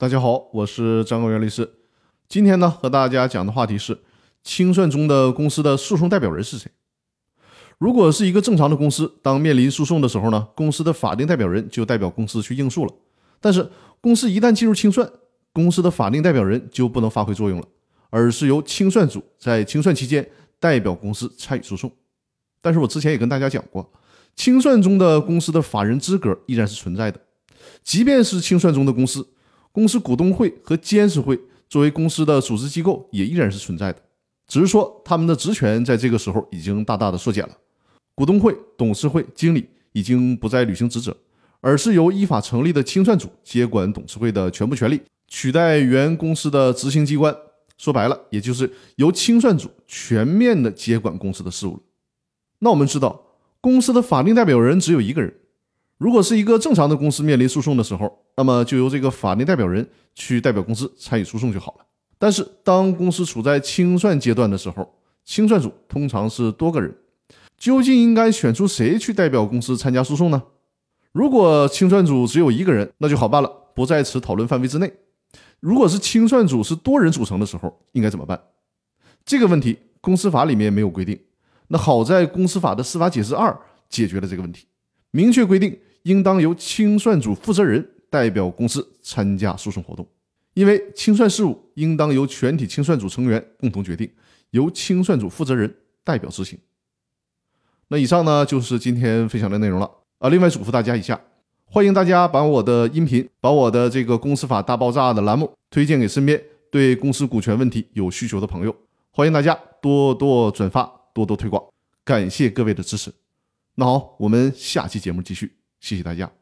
大家好，我是张高原律师。今天呢，和大家讲的话题是清算中的公司的诉讼代表人是谁。如果是一个正常的公司，当面临诉讼的时候呢，公司的法定代表人就代表公司去应诉了。但是，公司一旦进入清算，公司的法定代表人就不能发挥作用了，而是由清算组在清算期间代表公司参与诉讼。但是我之前也跟大家讲过，清算中的公司的法人资格依然是存在的，即便是清算中的公司。公司股东会和监事会作为公司的组织机构也依然是存在的，只是说他们的职权在这个时候已经大大的缩减了。股东会、董事会、经理已经不再履行职责，而是由依法成立的清算组接管董事会的全部权利，取代原公司的执行机关。说白了，也就是由清算组全面的接管公司的事务了。那我们知道，公司的法定代表人只有一个人。如果是一个正常的公司面临诉讼的时候，那么就由这个法定代表人去代表公司参与诉讼就好了。但是当公司处在清算阶段的时候，清算组通常是多个人，究竟应该选出谁去代表公司参加诉讼呢？如果清算组只有一个人，那就好办了，不在此讨论范围之内。如果是清算组是多人组成的时候，应该怎么办？这个问题公司法里面没有规定。那好在公司法的司法解释二解决了这个问题，明确规定。应当由清算组负责人代表公司参加诉讼活动，因为清算事务应当由全体清算组成员共同决定，由清算组负责人代表执行。那以上呢就是今天分享的内容了啊。另外嘱咐大家一下，欢迎大家把我的音频、把我的这个公司法大爆炸的栏目推荐给身边对公司股权问题有需求的朋友，欢迎大家多多转发、多多推广，感谢各位的支持。那好，我们下期节目继续。谢谢大家。